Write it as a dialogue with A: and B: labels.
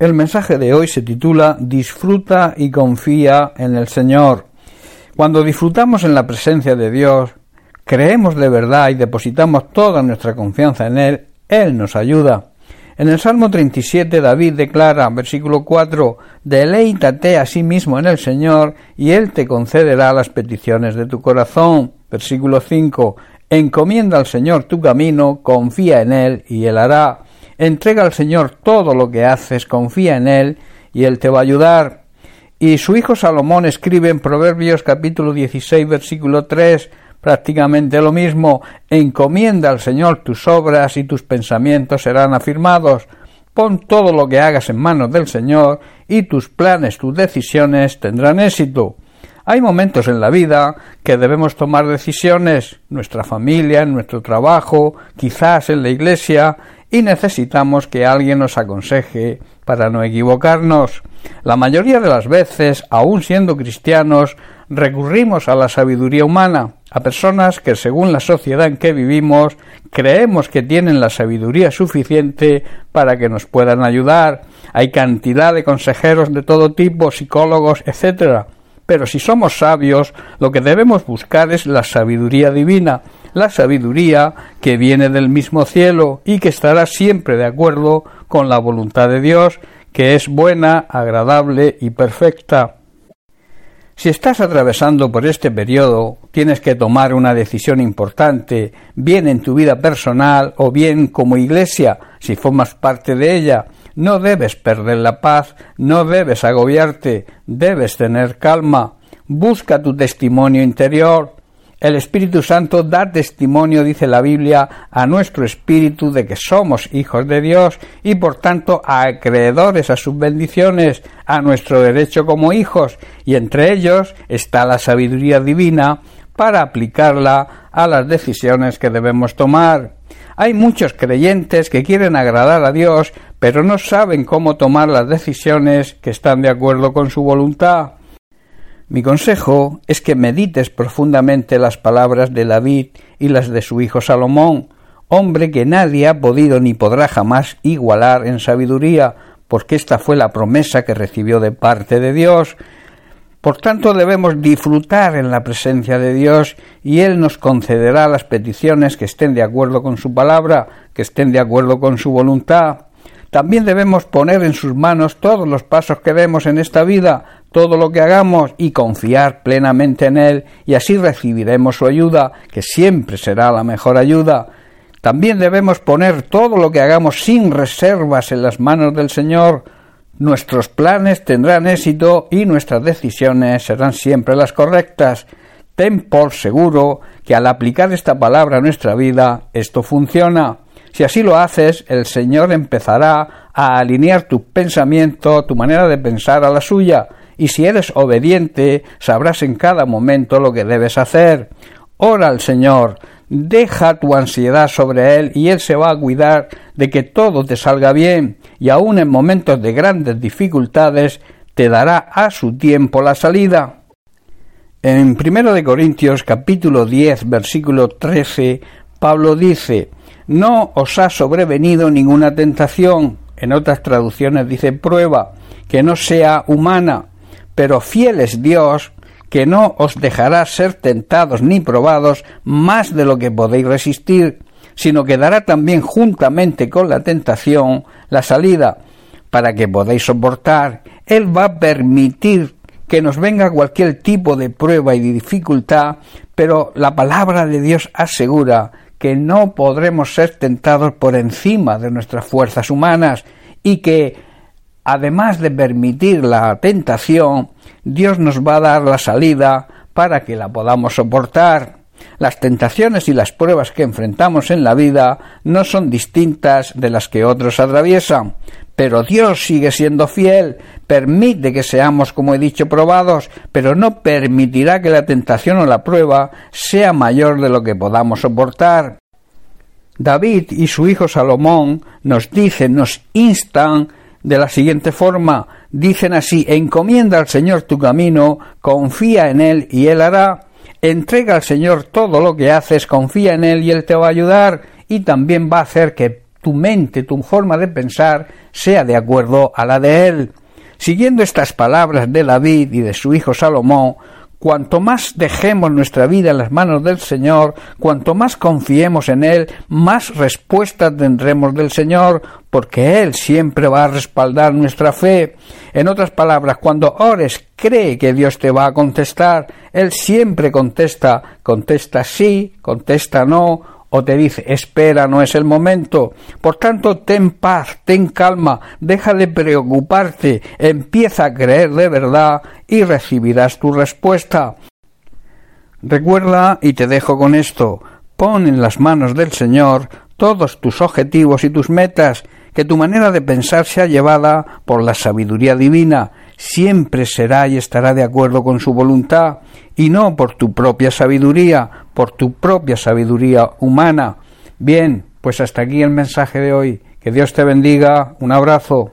A: El mensaje de hoy se titula Disfruta y confía en el Señor. Cuando disfrutamos en la presencia de Dios, creemos de verdad y depositamos toda nuestra confianza en Él, Él nos ayuda. En el Salmo 37 David declara, versículo 4, Deleítate a sí mismo en el Señor y Él te concederá las peticiones de tu corazón. Versículo 5, Encomienda al Señor tu camino, confía en Él y Él hará. Entrega al Señor todo lo que haces, confía en Él y Él te va a ayudar. Y su hijo Salomón escribe en Proverbios capítulo 16 versículo 3 prácticamente lo mismo. Encomienda al Señor tus obras y tus pensamientos serán afirmados. Pon todo lo que hagas en manos del Señor y tus planes, tus decisiones tendrán éxito. Hay momentos en la vida que debemos tomar decisiones, nuestra familia, en nuestro trabajo, quizás en la iglesia, y necesitamos que alguien nos aconseje para no equivocarnos. La mayoría de las veces, aun siendo cristianos, recurrimos a la sabiduría humana, a personas que según la sociedad en que vivimos creemos que tienen la sabiduría suficiente para que nos puedan ayudar. Hay cantidad de consejeros de todo tipo, psicólogos, etc. Pero si somos sabios, lo que debemos buscar es la sabiduría divina, la sabiduría que viene del mismo cielo y que estará siempre de acuerdo con la voluntad de Dios, que es buena, agradable y perfecta. Si estás atravesando por este periodo, tienes que tomar una decisión importante, bien en tu vida personal o bien como iglesia, si formas parte de ella. No debes perder la paz, no debes agobiarte, debes tener calma. Busca tu testimonio interior, el Espíritu Santo da testimonio, dice la Biblia, a nuestro espíritu de que somos hijos de Dios y por tanto acreedores a sus bendiciones, a nuestro derecho como hijos, y entre ellos está la sabiduría divina para aplicarla a las decisiones que debemos tomar. Hay muchos creyentes que quieren agradar a Dios, pero no saben cómo tomar las decisiones que están de acuerdo con su voluntad. Mi consejo es que medites profundamente las palabras de David y las de su hijo Salomón, hombre que nadie ha podido ni podrá jamás igualar en sabiduría, porque esta fue la promesa que recibió de parte de Dios. Por tanto debemos disfrutar en la presencia de Dios y Él nos concederá las peticiones que estén de acuerdo con su palabra, que estén de acuerdo con su voluntad. También debemos poner en sus manos todos los pasos que demos en esta vida, todo lo que hagamos y confiar plenamente en Él y así recibiremos su ayuda, que siempre será la mejor ayuda. También debemos poner todo lo que hagamos sin reservas en las manos del Señor. Nuestros planes tendrán éxito y nuestras decisiones serán siempre las correctas. Ten por seguro que al aplicar esta palabra a nuestra vida, esto funciona. Si así lo haces, el Señor empezará a alinear tu pensamiento, tu manera de pensar a la suya, y si eres obediente, sabrás en cada momento lo que debes hacer. Ora al Señor, deja tu ansiedad sobre Él y Él se va a cuidar de que todo te salga bien y aun en momentos de grandes dificultades te dará a su tiempo la salida. En 1 de Corintios capítulo 10 versículo 13 Pablo dice No os ha sobrevenido ninguna tentación, en otras traducciones dice prueba, que no sea humana, pero fiel es Dios, que no os dejará ser tentados ni probados más de lo que podéis resistir, sino que dará también juntamente con la tentación la salida, para que podáis soportar. Él va a permitir que nos venga cualquier tipo de prueba y de dificultad, pero la palabra de Dios asegura que no podremos ser tentados por encima de nuestras fuerzas humanas y que además de permitir la tentación, Dios nos va a dar la salida para que la podamos soportar. Las tentaciones y las pruebas que enfrentamos en la vida no son distintas de las que otros atraviesan, pero Dios sigue siendo fiel, permite que seamos, como he dicho, probados, pero no permitirá que la tentación o la prueba sea mayor de lo que podamos soportar. David y su hijo Salomón nos dicen, nos instan de la siguiente forma. Dicen así, encomienda al Señor tu camino, confía en Él y Él hará. Entrega al Señor todo lo que haces, confía en Él y Él te va a ayudar y también va a hacer que tu mente, tu forma de pensar sea de acuerdo a la de Él. Siguiendo estas palabras de David y de su hijo Salomón, Cuanto más dejemos nuestra vida en las manos del Señor, cuanto más confiemos en Él, más respuestas tendremos del Señor, porque Él siempre va a respaldar nuestra fe. En otras palabras, cuando ores, cree que Dios te va a contestar. Él siempre contesta, contesta sí, contesta no, o te dice espera, no es el momento. Por tanto, ten paz, ten calma, deja de preocuparte, empieza a creer de verdad y recibirás tu respuesta. Recuerda, y te dejo con esto, pon en las manos del Señor todos tus objetivos y tus metas, que tu manera de pensar sea llevada por la sabiduría divina, siempre será y estará de acuerdo con su voluntad, y no por tu propia sabiduría, por tu propia sabiduría humana. Bien, pues hasta aquí el mensaje de hoy. Que Dios te bendiga. Un abrazo.